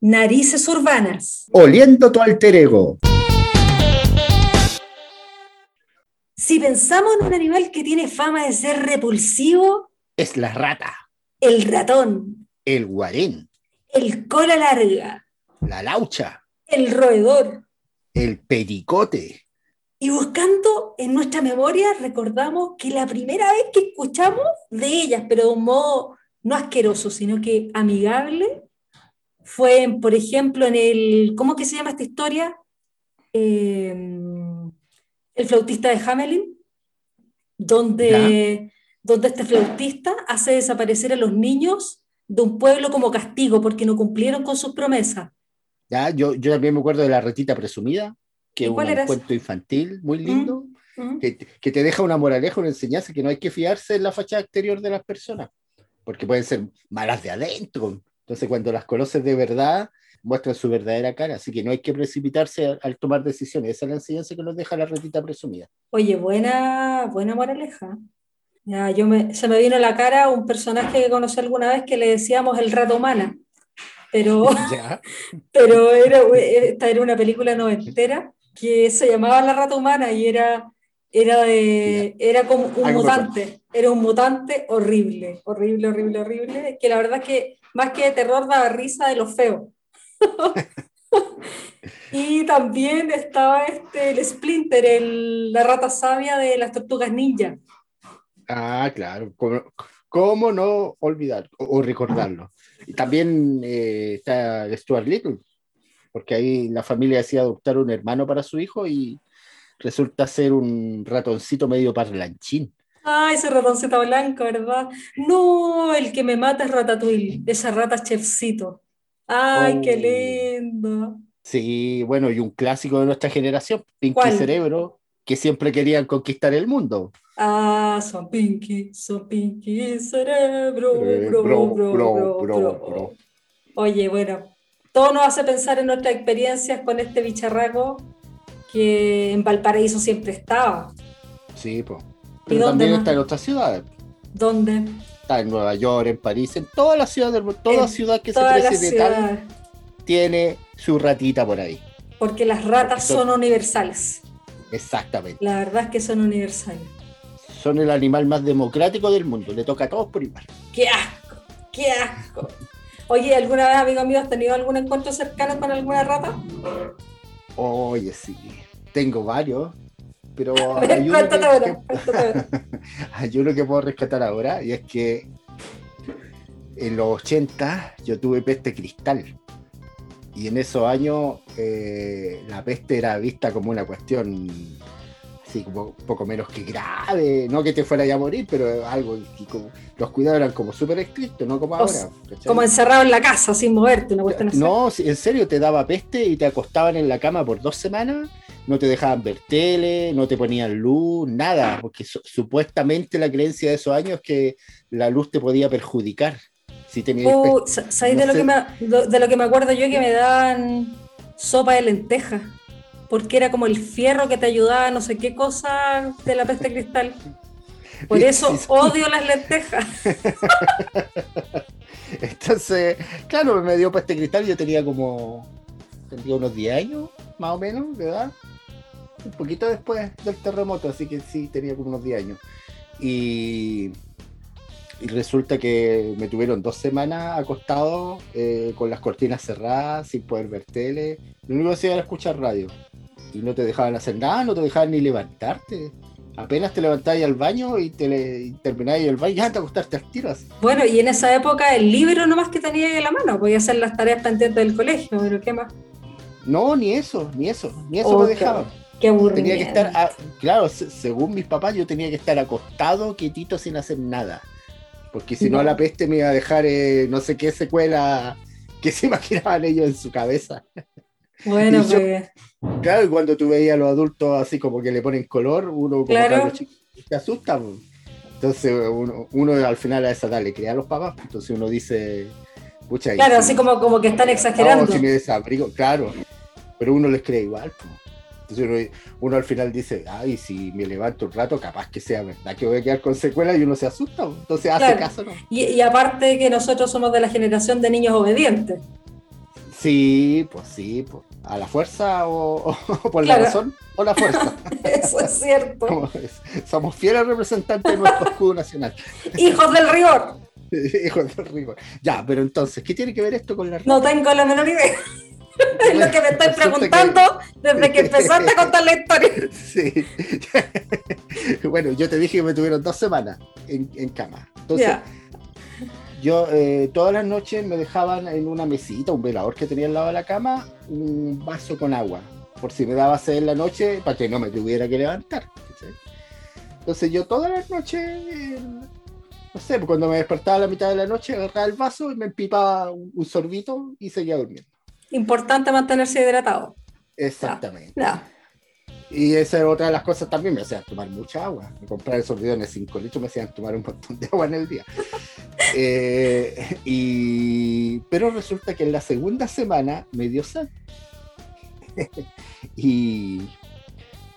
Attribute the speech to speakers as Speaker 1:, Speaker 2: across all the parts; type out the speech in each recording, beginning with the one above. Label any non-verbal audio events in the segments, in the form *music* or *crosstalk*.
Speaker 1: Narices urbanas.
Speaker 2: Oliendo tu alter ego.
Speaker 1: Si pensamos en un animal que tiene fama de ser repulsivo,
Speaker 2: Es la rata,
Speaker 1: el ratón,
Speaker 2: el guarén,
Speaker 1: el cola larga,
Speaker 2: la laucha,
Speaker 1: el roedor.
Speaker 2: el pericote.
Speaker 1: Y buscando en nuestra memoria, recordamos que la primera vez que escuchamos de ellas, pero de un modo no asqueroso, sino que amigable, fue, en, por ejemplo, en el, ¿cómo que se llama esta historia? Eh, el flautista de Hamelin, donde, donde este flautista hace desaparecer a los niños de un pueblo como castigo porque no cumplieron con sus promesas.
Speaker 2: ¿ya? Yo, yo también me acuerdo de la retita presumida, que
Speaker 1: ¿Y
Speaker 2: es un cuento infantil muy lindo,
Speaker 1: ¿Mm?
Speaker 2: que, que te deja una moraleja, una enseñanza que no hay que fiarse en la fachada exterior de las personas, porque pueden ser malas de adentro. Entonces, cuando las conoces de verdad, muestran su verdadera cara. Así que no hay que precipitarse al, tomar decisiones. Esa es la enseñanza que nos deja la retita presumida.
Speaker 1: Oye, buena, buena moraleja. Ya, yo me, se me vino a la cara un personaje que conocí alguna vez que le decíamos el rato humana, pero, *laughs*
Speaker 2: ¿Ya? *laughs*
Speaker 1: pero era, esta era una película noventera que se llamaba La Rata Humana y era, era, de, era como un
Speaker 2: Algo
Speaker 1: mutante, era un mutante horrible, horrible, horrible, horrible, que la verdad es que más que de terror daba risa de lo feo. *laughs* y también estaba este, el Splinter, el- la rata sabia de las tortugas ninja.
Speaker 2: Ah, claro. ¿Cómo, cómo no olvidar o, o recordarlo? Y también eh, está Stuart Little, porque ahí la familia decía adoptar un hermano para su hijo y resulta ser un ratoncito medio parlanchín.
Speaker 1: Ah, ese ratoncito blanco, ¿verdad? No, el que me mata es Ratatouille, esa rata chefcito. Ay, qué
Speaker 2: Oh.
Speaker 1: lindo.
Speaker 2: Sí, bueno, y un clásico de nuestra generación, Pinky
Speaker 1: ¿Cuál?
Speaker 2: Cerebro, que siempre querían conquistar el mundo.
Speaker 1: Ah, son Pinky, son Pinky, cerebro,
Speaker 2: Eh,
Speaker 1: bro,
Speaker 2: bro,
Speaker 1: bro.
Speaker 2: bro.
Speaker 1: Oye, bueno, todo nos hace pensar en nuestras experiencias con este bicharraco que en Valparaíso siempre estaba.
Speaker 2: Sí, pues.
Speaker 1: ¿Y
Speaker 2: Pero también
Speaker 1: más?
Speaker 2: está en otras ciudades.
Speaker 1: ¿Dónde?
Speaker 2: Está en Nueva York, en París, en todas las ciudades del mundo. Toda
Speaker 1: En
Speaker 2: ciudad que se precie de tal tiene su ratita por ahí.
Speaker 1: Porque las ratas
Speaker 2: Son-
Speaker 1: son universales.
Speaker 2: Exactamente.
Speaker 1: La verdad es que son universales.
Speaker 2: Son el animal más democrático del mundo. Le toca a todos por igual.
Speaker 1: ¡Qué asco! ¡Qué asco! Oye, ¿alguna vez, amigo mío, has tenido algún encuentro cercano con alguna rata?
Speaker 2: Oye, sí. Tengo varios. Pero *laughs* hay uno, que,
Speaker 1: ahora,
Speaker 2: que- *laughs* hay uno que puedo rescatar ahora. Y es que en los 80 yo tuve peste cristal. Y en esos años eh, la peste era vista como una cuestión así como poco menos que grave. No que te fuera a morir, pero algo como- los cuidados eran como súper estrictos, no como
Speaker 1: O
Speaker 2: ahora.
Speaker 1: Como encerrado en la casa, sin moverte, una cuestión así.
Speaker 2: No, sí, en serio, te daba peste y te acostaban en la cama por dos semanas, no te dejaban ver tele, no te ponían luz, nada, porque su- supuestamente la creencia de esos años es que la luz te podía perjudicar si tenías peste.
Speaker 1: sa- ¿Sabéis
Speaker 2: no
Speaker 1: de, lo que me, de lo que me acuerdo yo? Que me daban sopa de lenteja. Porque era como el fierro que te ayudaba, no sé qué cosa de la peste cristal. Por eso odio las lentejas. *laughs*
Speaker 2: Entonces, claro, me dio peste cristal, yo tenía como, tendría unos 10 años, más o menos, de edad. Un poquito después del terremoto, así que sí, tenía como unos 10 años. Y, y resulta que me tuvieron dos semanas acostado eh, con las cortinas cerradas, sin poder ver tele. Lo único que hacía era escuchar radio. Y no te dejaban hacer nada, no te dejaban ni levantarte. Apenas te levantabas al baño y, te le, y terminabas el baño, ya te acostaste al tiro así.
Speaker 1: Bueno, y en esa época el libro nomás que tenía en la mano, podía hacer las tareas pendientes del colegio, pero ¿qué más?
Speaker 2: No, ni eso, ni eso, ni eso
Speaker 1: Oh,
Speaker 2: me
Speaker 1: qué-
Speaker 2: dejaban.
Speaker 1: Qué aburrido.
Speaker 2: Tenía que estar, a- claro, se- según mis papás, yo tenía que estar acostado, quietito, sin hacer nada. Porque si no,
Speaker 1: No.
Speaker 2: la peste me iba a dejar eh, no sé qué secuela que se *laughs* imaginaban ellos en su cabeza.
Speaker 1: Bueno,
Speaker 2: yo-
Speaker 1: pues,
Speaker 2: Claro, y cuando tú veías a los adultos así como que le ponen color, uno como
Speaker 1: Claro.
Speaker 2: chico, te asusta. Entonces uno, uno al final a esa edad le crea a los papás. Entonces uno dice, pucha,
Speaker 1: claro,
Speaker 2: si-
Speaker 1: así como, como que están exagerando.
Speaker 2: No, si me desabrigo, claro. Pero uno les cree igual. Entonces uno, uno al final dice, ay, si me levanto un rato, capaz que sea verdad que voy a quedar con secuelas y uno se asusta. Entonces hace caso, ¿no?
Speaker 1: Y, y aparte que nosotros somos de la generación de niños obedientes.
Speaker 2: Sí, pues sí, pues. a la fuerza o, o *laughs* por la razón o la fuerza. *laughs*
Speaker 1: Eso es cierto.
Speaker 2: Como. Somos fieles representantes de nuestro escudo nacional. *laughs*
Speaker 1: Hijos del rigor.
Speaker 2: Hijos del rigor. Ya, pero entonces, ¿qué tiene que ver esto con la
Speaker 1: No tengo la menor idea. Es lo que me estoy
Speaker 2: Resulta
Speaker 1: preguntando desde que empezaste a contar la historia.
Speaker 2: Sí. bueno, yo te dije que me tuvieron dos semanas en, en cama. Entonces. Yo eh, todas las noches me dejaban en una mesita, un velador que tenía al lado de la cama, un vaso con agua, por si me daba sed en la noche, para que no me tuviera que levantar. Entonces yo todas las noches, eh, no sé, cuando me despertaba a la mitad de la noche, agarraba el vaso y me empipaba un, sorbito y seguía durmiendo.
Speaker 1: Importante mantenerse hidratado.
Speaker 2: Exactamente. Y esa es otra de las cosas también, me hacían tomar mucha agua. Me compraba esos bidones 5 litros, me hacían tomar un montón de agua en el día. Eh, *laughs* y... Pero resulta que en la segunda semana me dio sed. *laughs* y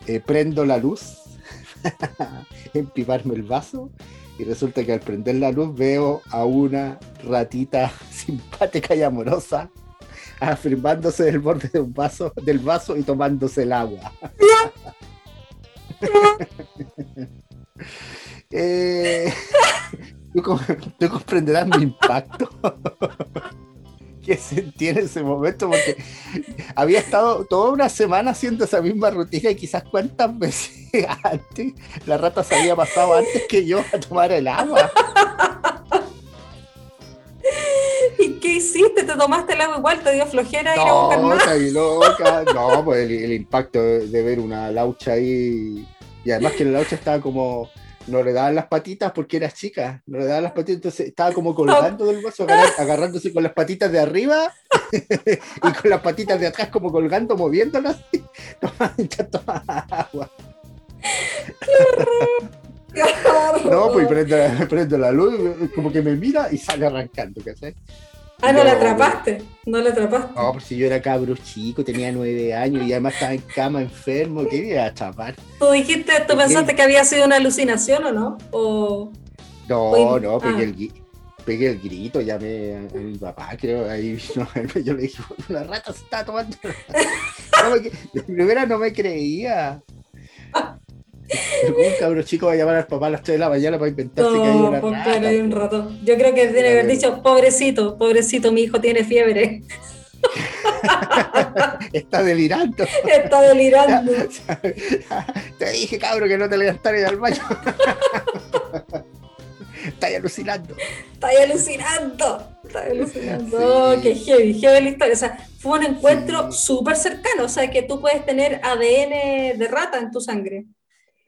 Speaker 2: eh, prendo la luz, *laughs* empiparme el vaso, y resulta que al prender la luz veo a una ratita simpática y amorosa afirmándose del borde de un vaso, del vaso y tomándose el agua. Eh, tú, com- *laughs* tú comprenderás mi impacto *laughs* que sentí en ese momento porque había estado toda una semana haciendo esa misma rutina y quizás cuántas veces *laughs* antes la rata se había pasado antes que yo a tomar el agua.
Speaker 1: ¿Y qué hiciste? ¿Te tomaste el agua igual? ¿Te dio flojera ir a
Speaker 2: No,
Speaker 1: buscar más?
Speaker 2: está ahí loca. No, pues el, el impacto de, de ver una laucha ahí. Y además que la laucha estaba como. No le daban las patitas porque era chica. No le daban las patitas, entonces estaba como colgando del vaso, *laughs* agarrándose con las patitas de arriba *laughs* y con las patitas de atrás como colgando, moviéndolas. *laughs* Toma, ya toma agua. No, pues prendo, la- prendo la luz, como que me mira y sale arrancando, ¿cachai?
Speaker 1: Ah, no la atrapaste. No la atrapaste.
Speaker 2: No, pues si yo era cabro chico, tenía nueve años y además estaba en cama enfermo, ¿qué iba a chapar?
Speaker 1: ¿Tú dijiste, tú pensaste que había sido una alucinación o no? O...
Speaker 2: No, no, pegué,
Speaker 1: ah.
Speaker 2: el, pegué el grito, llamé a, a mi papá, creo, ahí vino, *laughs* yo le dije, una rata se está tomando. *laughs* No me, de primera no me creía. Pero ¿cómo un cabro chico va a llamar al papá a las 3 de la mañana para inventarse que hay
Speaker 1: No,
Speaker 2: una rata?
Speaker 1: hay un rato. Yo creo que que haber dicho, pobrecito, pobrecito, mi hijo tiene fiebre. *laughs*
Speaker 2: Está delirando.
Speaker 1: Está delirando. *laughs*
Speaker 2: Te dije, cabro, que no te levantaras al baño. *laughs* Estás alucinando.
Speaker 1: Está ahí alucinando. Está ahí alucinando.
Speaker 2: Sí.
Speaker 1: Oh, qué heavy, heavy la historia. O sea, fue un encuentro súper cercano. O sea, que tú puedes tener ADN de rata en tu sangre.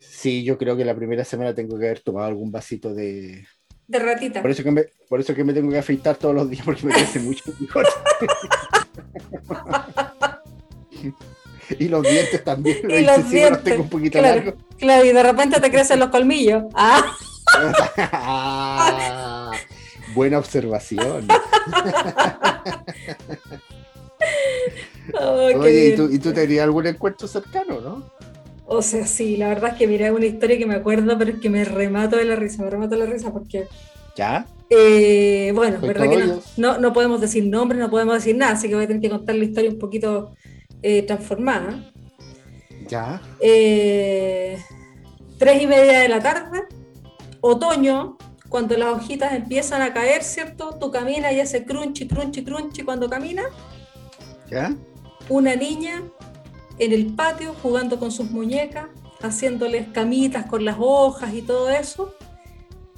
Speaker 2: Sí, yo creo que la primera semana tengo que haber tomado algún vasito de.
Speaker 1: De ratita.
Speaker 2: Por eso que me, por eso que me tengo que afeitar todos los días porque me crece mucho bigote. *laughs* y los dientes también.
Speaker 1: Y
Speaker 2: Los
Speaker 1: los
Speaker 2: incisivos los
Speaker 1: dientes,
Speaker 2: tengo un poquito
Speaker 1: claro.
Speaker 2: largos.
Speaker 1: Claro, y de repente te crecen los colmillos. Ah,
Speaker 2: Ah, *laughs* buena observación. *laughs*
Speaker 1: oh,
Speaker 2: Oye, ¿y tú, ¿y tú tenías algún encuentro cercano, no?
Speaker 1: O sea, sí, la verdad es que mira, es una historia que me acuerdo, pero es que me remato de la risa, me remato de la risa porque,
Speaker 2: ¿Ya?
Speaker 1: eh, bueno,
Speaker 2: Soy
Speaker 1: verdad que no, no, no podemos decir nombres, no podemos decir nada, así que voy a tener que contar la historia un poquito eh, transformada.
Speaker 2: ¿Ya?
Speaker 1: Eh, tres y media de la tarde, otoño, cuando las hojitas empiezan a caer, ¿cierto? Tú caminas y hace crunchy, crunchy, crunchy cuando caminas.
Speaker 2: ¿Ya?
Speaker 1: una niña en el patio jugando con sus muñecas, haciéndoles camitas con las hojas y todo eso.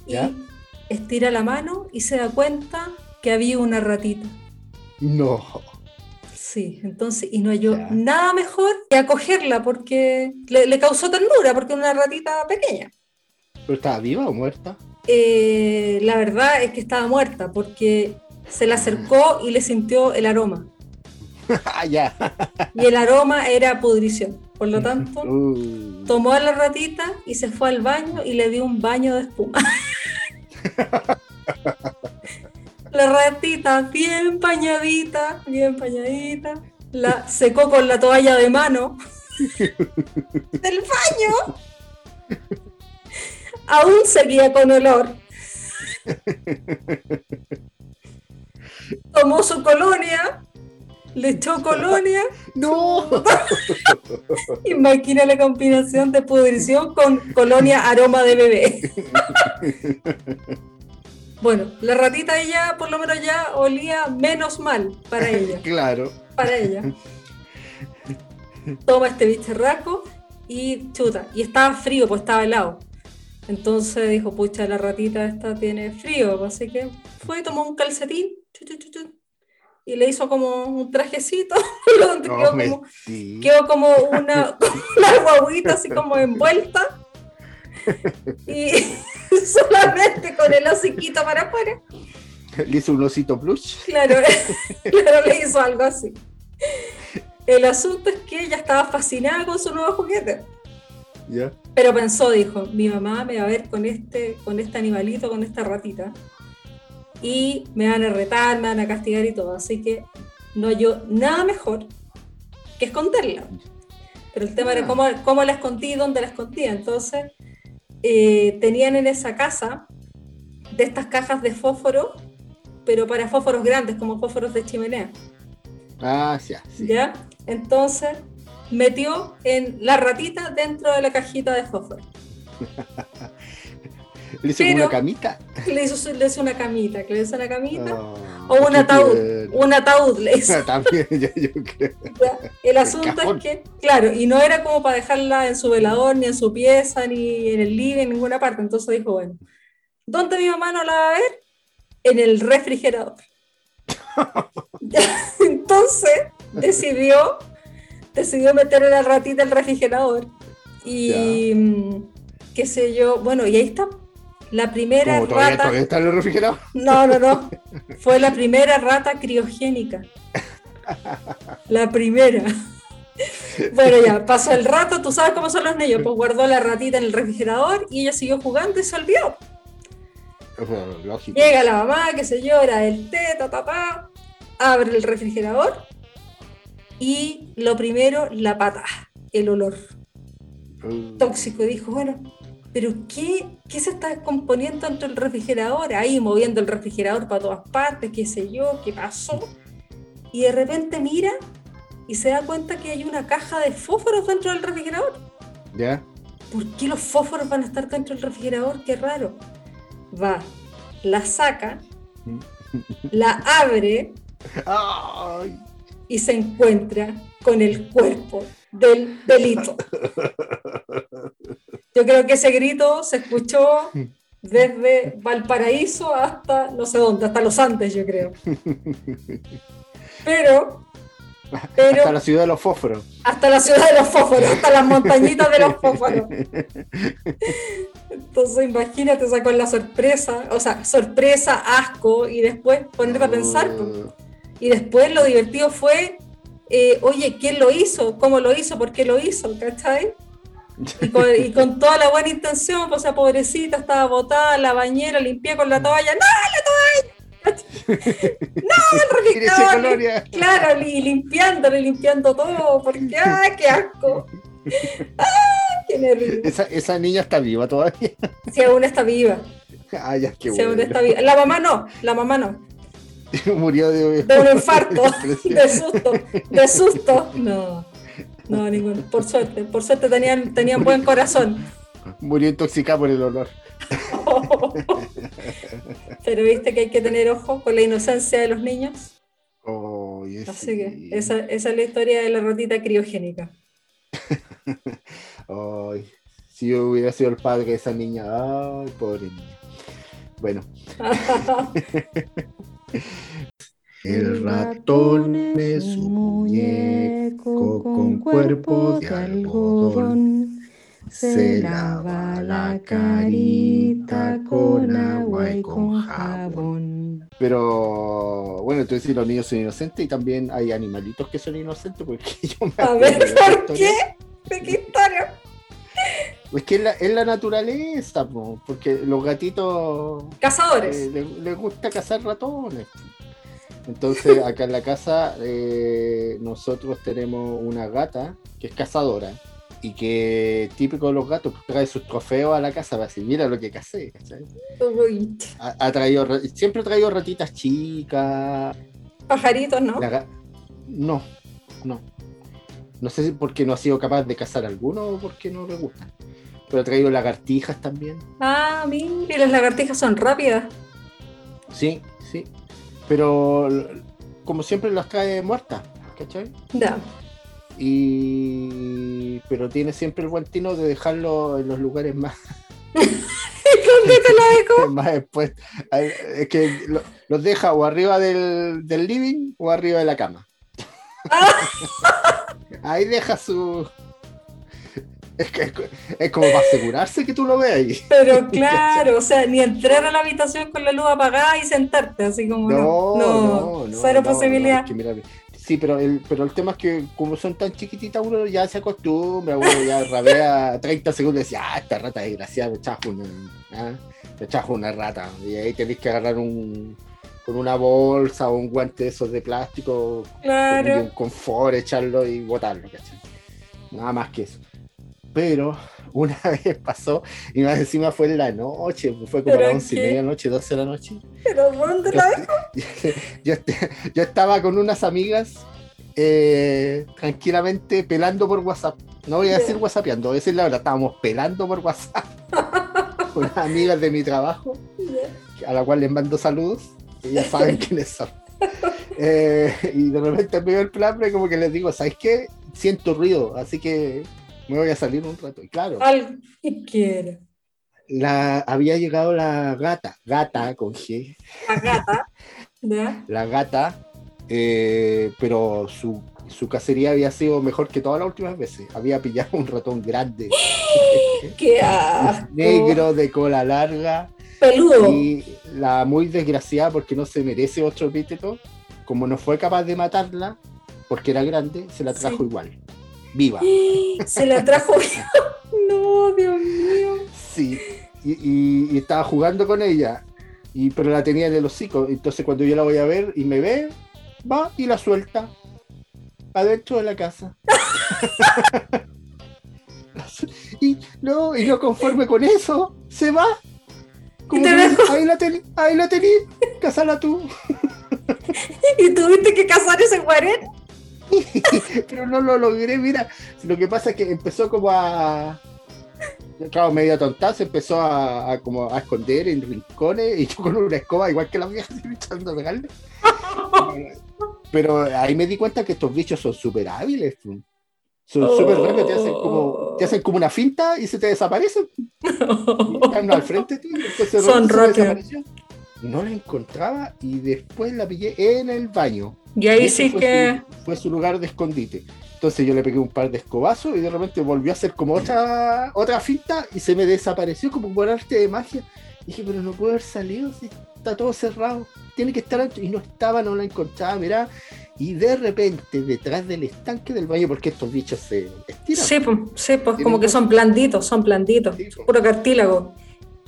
Speaker 2: ¿Ya?
Speaker 1: Y estira la mano y se da cuenta que había una ratita.
Speaker 2: No.
Speaker 1: Sí, entonces, y no halló
Speaker 2: Ya.
Speaker 1: nada mejor que acogerla porque le, le causó ternura, porque era una ratita pequeña.
Speaker 2: ¿Pero estaba viva o muerta?
Speaker 1: Eh, la verdad es que estaba muerta porque se le acercó y le sintió el aroma. *laughs*
Speaker 2: ah, ya.
Speaker 1: Y el aroma era pudrición. Por lo tanto,
Speaker 2: Uh,
Speaker 1: tomó a la ratita y se fue al baño y le dio un baño de espuma. *laughs* la ratita bien bañadita, bien bañadita, la secó con la toalla de mano *laughs* del baño. Aún seguía con olor. Tomó su colonia le echó colonia. *laughs*
Speaker 2: ¡No! *laughs*
Speaker 1: Imagina la combinación de pudrición con colonia aroma de bebé. *laughs* Bueno, la ratita ella por lo menos ya olía menos mal para ella.
Speaker 2: Claro.
Speaker 1: Para ella. Toma este bicharraco y chuta. Y estaba frío, pues estaba helado. Entonces dijo, pucha, la ratita esta tiene frío. Así que fue y tomó un calcetín. chu, chu, chu, chu, y le hizo como un trajecito. *laughs* donde
Speaker 2: No,
Speaker 1: quedó, como,
Speaker 2: mentira.
Speaker 1: quedó como una, *laughs* una guaguita así como envuelta. *laughs* Y solamente con el hociquito para afuera.
Speaker 2: Le hizo un osito plush.
Speaker 1: Claro, claro, le hizo algo así. El asunto es que ella estaba fascinada con su nuevo juguete.
Speaker 2: ¿Ya?
Speaker 1: Pero pensó, dijo, mi mamá me va a ver con este, con este animalito, con esta ratita. Y me van a retar, me van a castigar y todo. Así que no yo nada mejor que esconderla. Pero el tema era
Speaker 2: Ah.
Speaker 1: cómo, cómo la escondí y dónde la escondía. Entonces, eh, tenían en esa casa de estas cajas de fósforo, pero para fósforos grandes, como fósforos de chimenea.
Speaker 2: Ah, ya, sí.
Speaker 1: ¿Ya? Entonces, metió en la ratita dentro de la cajita de fósforo. *laughs*
Speaker 2: Le hizo
Speaker 1: Pero-
Speaker 2: una camita.
Speaker 1: Le hizo, le hizo una camita, le hizo una camita.
Speaker 2: Ah,
Speaker 1: o un ataúd.
Speaker 2: tierno.
Speaker 1: Un ataúd le hizo. *laughs*
Speaker 2: También, yo, yo creo.
Speaker 1: El asunto es que, claro, y no era como para dejarla en su velador, ni en su pieza, ni en el living, en ninguna parte. Entonces dijo, bueno, ¿dónde mi mamá no la va a ver? En el refrigerador. *laughs* Entonces decidió, decidió meter a la ratita el refrigerador. Y mm, qué sé yo, bueno, y ahí está. La primera
Speaker 2: Como todavía,
Speaker 1: rata.
Speaker 2: todavía está en el refrigerador.
Speaker 1: No, no, no. *laughs* Fue la primera rata criogénica. La primera. Bueno, ya, pasó el rato, tú sabes cómo son los niños, pues guardó la ratita en el refrigerador y ella siguió jugando y se olvidó.
Speaker 2: Bueno, Lógico.
Speaker 1: Llega la mamá, qué sé yo, era el té, ta, ta, ta, abre el refrigerador y lo primero, la pata, el olor
Speaker 2: Uh,
Speaker 1: tóxico. Y dijo, bueno, pero qué, ¿qué se está descomponiendo dentro del refrigerador? Ahí moviendo el refrigerador para todas partes, qué sé yo, qué pasó. Y de repente mira y se da cuenta que hay una caja de fósforos dentro del refrigerador.
Speaker 2: ¿Ya?
Speaker 1: ¿Por qué los fósforos van a estar dentro del refrigerador? Qué raro. Va, la saca, *laughs* la abre y se encuentra con el cuerpo del delito. *laughs* Yo creo que ese grito se escuchó desde Valparaíso hasta no sé dónde, hasta los Andes, yo creo. Pero, pero
Speaker 2: Hasta la ciudad de los fósforos.
Speaker 1: hasta la ciudad de los fósforos, hasta las montañitas de los fósforos. Entonces imagínate, sacó la sorpresa, o sea, sorpresa, asco, y después ponerte a pensar. pues. Y después lo divertido fue, eh, oye, ¿quién lo hizo? ¿Cómo lo hizo? ¿Por qué lo hizo? ¿Cachai? Y con, y con toda la buena intención, pues, o sea, pobrecita, estaba botada en la bañera, limpié con la toalla. ¡No, la toalla! ¡No, el *laughs*
Speaker 2: colonia.
Speaker 1: Claro, y limpiándolo y limpiando todo, porque ¡ay, qué asco! ¡Ay, qué nervio!
Speaker 2: Esa, esa niña está viva todavía.
Speaker 1: Si aún está viva,
Speaker 2: Ah, ya, qué
Speaker 1: aún está viva. La mamá no, la mamá no. *laughs*
Speaker 2: Murió de, *laughs*
Speaker 1: De un infarto, de susto, de susto. No, no, ninguno. Por suerte, por suerte tenían, tenían buen corazón.
Speaker 2: Murió intoxicada por el olor. *laughs*
Speaker 1: Pero viste que hay que tener ojo con la inocencia de los niños.
Speaker 2: Oh, yes,
Speaker 1: Así que
Speaker 2: sí.
Speaker 1: esa, esa es la historia de la ratita criogénica. *laughs*
Speaker 2: Ay, si yo hubiera sido el padre de esa niña, ay, pobre niña. Bueno, *laughs* el ratón es un muñeco con cuerpo de algodón. Se lava la carita con agua y con jabón. Pero bueno, entonces sí, los niños son inocentes y también hay animalitos que son inocentes porque *laughs* yo me
Speaker 1: A ver, ¿por qué? ¿De qué historia?
Speaker 2: Es que es la, es la naturaleza, po, porque los gatitos
Speaker 1: Cazadores.
Speaker 2: eh, les, les gusta cazar ratones. Entonces, acá en la casa eh, nosotros tenemos una gata que es cazadora y que típico de los gatos pues, trae sus trofeos a la casa para decir, mira lo que.
Speaker 1: Uy,
Speaker 2: Ha, ha traído, ra- siempre ha traído ratitas chicas,
Speaker 1: pajaritos, ¿no?
Speaker 2: la no, no. No sé si porque no ha sido capaz de cazar alguno o porque no le gusta. Pero ha traído lagartijas también.
Speaker 1: Ah, mire, las lagartijas son rápidas.
Speaker 2: Sí, sí. Pero como siempre las trae muertas, ¿cachai?
Speaker 1: Ya.
Speaker 2: Y pero tiene siempre el buen tino de dejarlo en los lugares más, *laughs*
Speaker 1: ¿Dónde te la dejo? *laughs*
Speaker 2: más después. Es que lo- los deja o arriba del, del living o arriba de la cama. *laughs* Ahí deja su. Es, que, es como para asegurarse que tú lo veas ahí.
Speaker 1: Pero *laughs* claro, o sea, ni entrar a la habitación con la luz apagada y sentarte, así como
Speaker 2: No,
Speaker 1: no.
Speaker 2: no, no.
Speaker 1: cero
Speaker 2: no,
Speaker 1: posibilidad.
Speaker 2: no, es que mira, sí, pero el, pero el tema es que como son tan chiquititas, uno ya se acostumbra, uno ya *laughs* rabea 30 segundos y dice, ah, esta rata desgraciada, me chajo una, me chajo una rata. Y ahí tenés que agarrar un con una bolsa o un guante de esos de plástico, y un
Speaker 1: Claro.
Speaker 2: confort, echarlo y botarlo, ¿cachai? Nada más que eso. Pero una *laughs* vez pasó, y más encima fue en la noche, fue como a
Speaker 1: ¿Pero
Speaker 2: las once y media de la noche, 12 de la noche.
Speaker 1: Pero ¿dónde la dejo? *laughs*
Speaker 2: yo, est- yo estaba con unas amigas eh, tranquilamente pelando por WhatsApp. No voy a decir
Speaker 1: Ya.
Speaker 2: WhatsAppeando, voy a decir la verdad, estábamos pelando por WhatsApp. *laughs* con unas amigas de mi trabajo, a la cual les mando saludos. Ellas saben quiénes son. Eh, y de repente me veo el plan, pero como que les digo, ¿sabes qué? Siento ruido, así que me voy a salir un rato. Y claro,
Speaker 1: Algo que quiera.
Speaker 2: la, había llegado la gata, gata con G,
Speaker 1: La gata. ¿Ya?
Speaker 2: la gata, eh, pero su, su cacería había sido mejor que todas las últimas veces. Había pillado un ratón grande, *gasps*
Speaker 1: ¡Qué asco!
Speaker 2: negro, de cola larga,
Speaker 1: Peludo.
Speaker 2: y la muy desgraciada porque no se merece otro epíteto, como no fue capaz de matarla, porque era grande, se la trajo
Speaker 1: Sí.
Speaker 2: igual, viva. *gasps*
Speaker 1: Se la trajo. *laughs* *laughs* no, Dios mío.
Speaker 2: Sí, y, y- y estaba jugando con ella, y, pero la tenía en el hocico. Entonces, cuando yo la voy a ver y me ve, va y la suelta adentro de la casa. *laughs* y no, y no conforme con eso, se va. Como
Speaker 1: te
Speaker 2: que, ahí la tení, ahí la tení, casala tú.
Speaker 1: ¿Y tuviste que cazar ese guarén? *laughs*
Speaker 2: pero no lo logré, mira. Lo que pasa es que empezó como a. Claro, medio tonta, se empezó a, a como a esconder en rincones y yo con una escoba, igual que la vieja, *laughs* echando a pegarle. Pero ahí me di cuenta que estos bichos son súper hábiles. Son súper rápidos, te hacen, como, te hacen como una finta y se te desaparecen. Y están al frente entonces
Speaker 1: Son rápidos.
Speaker 2: No la encontraba y después la pillé en el baño.
Speaker 1: Y ahí
Speaker 2: Y
Speaker 1: sí
Speaker 2: fue
Speaker 1: que.
Speaker 2: Su, fue su lugar de escondite. Entonces yo le pegué un par de escobazos y de repente volvió a hacer como otra, otra finta y se me desapareció como por arte de magia. Y dije, pero no puede haber salido, si está todo cerrado. Tiene que estar adentro. Y no estaba, no la encontraba, mirá. Y de repente, detrás del estanque del baño, porque estos bichos se estiran.
Speaker 1: Sí, pues, sí, pues, como que son blanditos, son blanditos.
Speaker 2: Sí.
Speaker 1: Puro cartílago.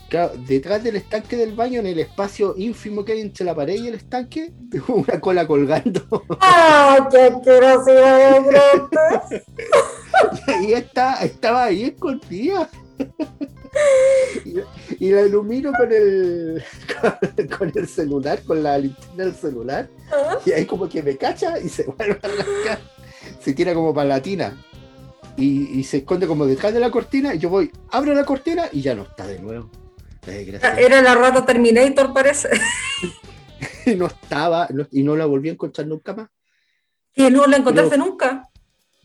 Speaker 2: Claro, detrás del estanque del baño, en el espacio ínfimo que hay entre la pared y el estanque, tengo *laughs* una cola colgando.
Speaker 1: ¡Ah, qué de *laughs*
Speaker 2: y está, estaba ahí escondida. *laughs* y, y la ilumino con el, con, con el celular, con la linterna del celular,
Speaker 1: Ah,
Speaker 2: y ahí como que me cacha y se vuelve a arrancar. Se tira como para la tina. Y, y se esconde como detrás de la cortina, y yo voy, abro la cortina y ya no está de nuevo. *laughs*
Speaker 1: Era la rata Terminator, parece. *laughs*
Speaker 2: Y no estaba, no- y no la volví a encontrar nunca más.
Speaker 1: Y no la encontraste
Speaker 2: Pero-
Speaker 1: nunca.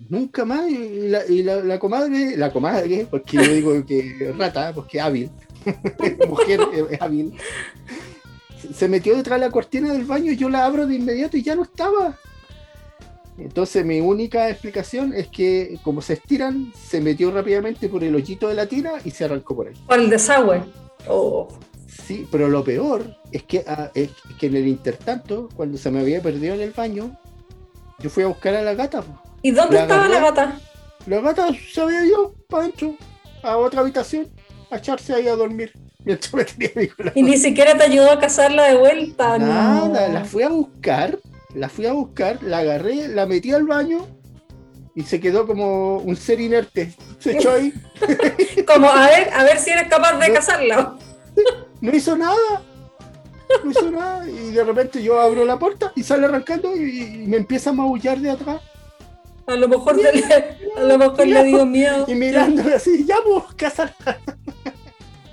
Speaker 2: Nunca más. Y la, y la, la comadre, la comadre, porque yo digo que rata, porque hábil, mujer es, hábil, *laughs* se- se metió detrás de la cortina del baño y yo la abro de inmediato y ya no estaba. Entonces mi única explicación es que como se estiran, se metió rápidamente por el hoyito de la tina y se arrancó por ahí.
Speaker 1: Por el desagüe. Oh.
Speaker 2: Sí, pero lo peor es que, ah, es que en el intertanto, cuando se me había perdido en el baño, yo fui a buscar a la gata.
Speaker 1: ¿Y dónde
Speaker 2: La
Speaker 1: estaba la gata?
Speaker 2: La gata se había ido para adentro, a otra habitación, a echarse ahí a dormir. Mientras me tenía.
Speaker 1: Y ni siquiera te ayudó a cazarla de vuelta.
Speaker 2: Nada,
Speaker 1: no.
Speaker 2: la fui a buscar, la fui a buscar, la agarré, la metí al baño y se quedó como un ser inerte. Se echó ahí, *laughs*
Speaker 1: Como, a ver, a ver si eres capaz de
Speaker 2: No.
Speaker 1: cazarla.
Speaker 2: no hizo nada. no hizo nada. Y de repente yo abro la puerta y sale arrancando y, y me empieza a maullar de atrás.
Speaker 1: A lo mejor, le, a lo mejor le dio miedo.
Speaker 2: Y mirándome así, ya pues, casa.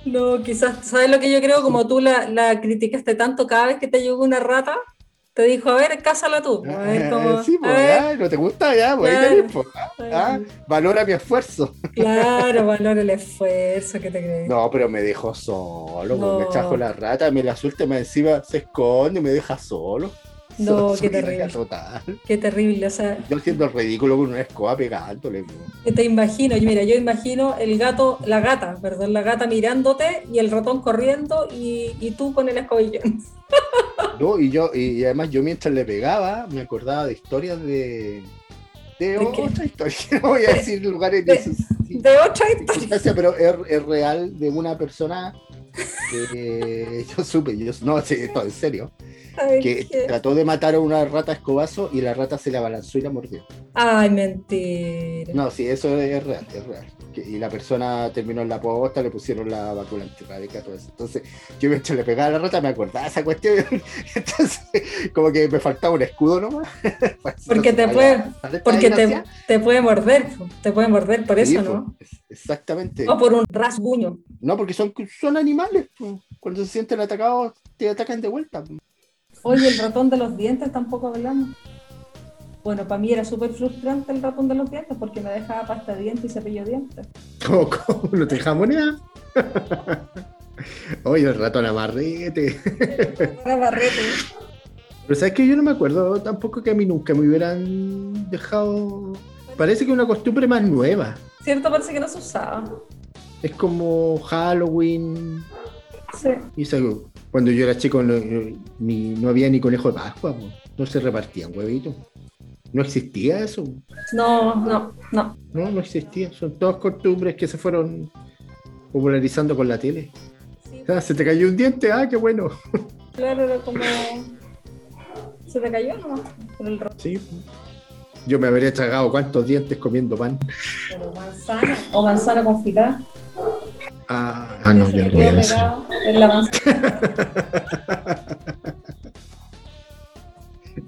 Speaker 1: No, quizás, ¿sabes lo que yo creo? Como tú la, la criticaste tanto cada vez que te llegó una rata, te dijo, a ver, cásala tú. A ver, cómo-
Speaker 2: sí, pues,
Speaker 1: a ver.
Speaker 2: ya, no te gusta, ya, pues, ahí tenés, pues, ah, valora mi esfuerzo.
Speaker 1: Claro, *laughs* valora el esfuerzo que te crees.
Speaker 2: No, pero me dejó solo, pues,
Speaker 1: No.
Speaker 2: me trajo la rata, me la suelta, me encima se esconde me deja solo.
Speaker 1: No, qué terrible.
Speaker 2: Total.
Speaker 1: Qué terrible, o sea,
Speaker 2: Yo haciendo el ridículo con una escoba pegándole. pues.
Speaker 1: que te imagino, yo- mira, yo imagino el gato, la gata, perdón, la gata mirándote y el ratón corriendo y, y tú con el escobillón.
Speaker 2: No, y yo, y además yo mientras le pegaba, me acordaba de historias de. De,
Speaker 1: ¿De
Speaker 2: otra historia, *laughs* no voy a decir lugares
Speaker 1: De-
Speaker 2: de
Speaker 1: De otra historia.
Speaker 2: pero es, es real de una persona que *laughs* yo supe, yo no sé, esto en serio,
Speaker 1: Ay,
Speaker 2: que
Speaker 1: qué-
Speaker 2: trató de matar a una rata a escobazo y la rata se le abalanzó y la mordió.
Speaker 1: Ay, mentira.
Speaker 2: No, sí, eso es real, es real. Que- y la persona terminó en la posta, le pusieron la vacuna antirrábica, todo eso. Entonces, yo mientras le pegaba a la rata me acordaba de esa cuestión. *laughs* Entonces, como que me faltaba un escudo nomás. *laughs*
Speaker 1: Porque te puede- Porque te, te puede morder, te puede morder por
Speaker 2: Sí,
Speaker 1: eso, ¿no?
Speaker 2: Exactamente.
Speaker 1: O por un rasguño.
Speaker 2: No, porque son, son animales. Cuando se sienten atacados, te atacan de vuelta.
Speaker 1: Oye, el ratón de los dientes tampoco hablamos. Bueno, para mí era súper frustrante el ratón de los dientes porque me dejaba pasta de dientes y cepillo de dientes.
Speaker 2: ¿Cómo, cómo? ¿No te deja moneda? *laughs* Oye, el ratón amarrete.
Speaker 1: Para barrete.
Speaker 2: Pero sabes que yo no me acuerdo tampoco que a mí nunca me hubieran dejado. Parece que es una costumbre más nueva.
Speaker 1: Cierto, parece que no se usaba.
Speaker 2: Es como Halloween.
Speaker 1: Sí.
Speaker 2: Y eso, cuando yo era chico no, ni, no había ni conejo de Pascua, po. no se repartían huevitos. No existía eso.
Speaker 1: No, no, no.
Speaker 2: No, no existía. Son todas costumbres que se fueron popularizando con la tele.
Speaker 1: Sí,
Speaker 2: Ah, se te cayó un diente, ah, qué bueno.
Speaker 1: claro, era como. Se te cayó nomás. El.
Speaker 2: Sí. Yo me habría tragado cuántos dientes comiendo pan.
Speaker 1: Pero manzana. O manzana confitada.
Speaker 2: Ah, ah, no, yo no voy a
Speaker 1: la manzana. *laughs*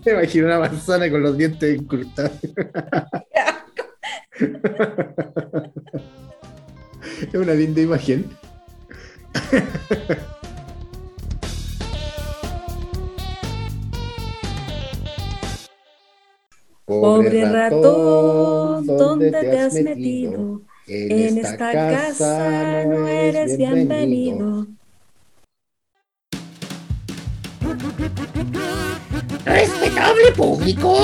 Speaker 2: Me imagino una manzana con los dientes incrustados. *laughs* es una linda imagen.
Speaker 1: Pobre ratón, ¿dónde te has metido? En esta casa no eres bienvenido.
Speaker 3: Respetable público.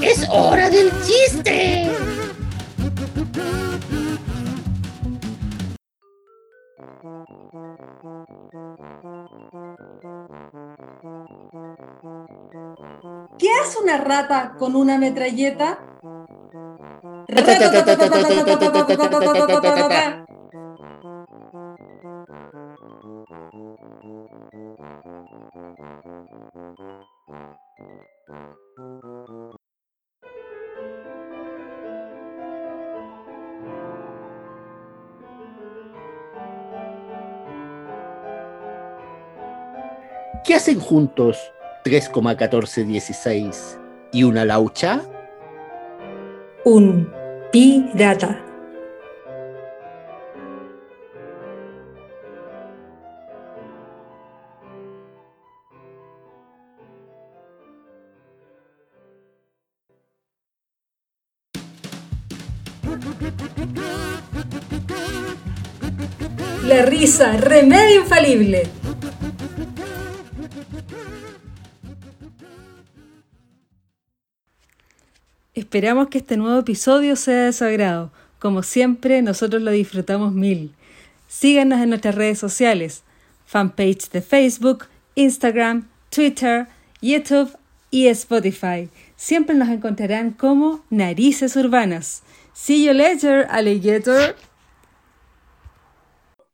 Speaker 3: Es hora del chiste.
Speaker 1: ¿Qué hace una rata con una metralleta?
Speaker 2: ¿Qué hacen juntos 3,1416 y una laucha?
Speaker 1: Un pirata. La risa, remedio infalible. Esperamos que este nuevo episodio sea de su agrado. Como siempre, nosotros lo disfrutamos mil. Síganos en nuestras redes sociales, fanpage de Facebook, Instagram, Twitter, YouTube y Spotify. Siempre nos encontrarán como Narices Urbanas. See you later, alligator.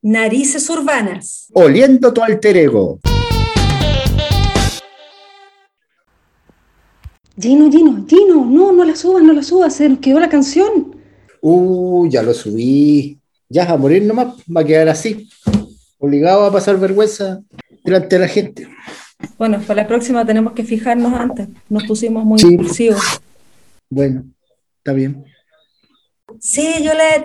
Speaker 1: Narices Urbanas.
Speaker 2: Oliendo tu alter ego.
Speaker 1: Gino, Gino, Gino, no, no la subas, no la subas, se nos quedó la canción.
Speaker 2: Uh, ya lo subí. Ya a morir nomás, va a quedar así. obligado a pasar vergüenza delante de la gente.
Speaker 1: Bueno, para la próxima tenemos que fijarnos antes. Nos pusimos muy
Speaker 2: Sí.
Speaker 1: impulsivos.
Speaker 2: Bueno, está bien.
Speaker 1: Sí, yo le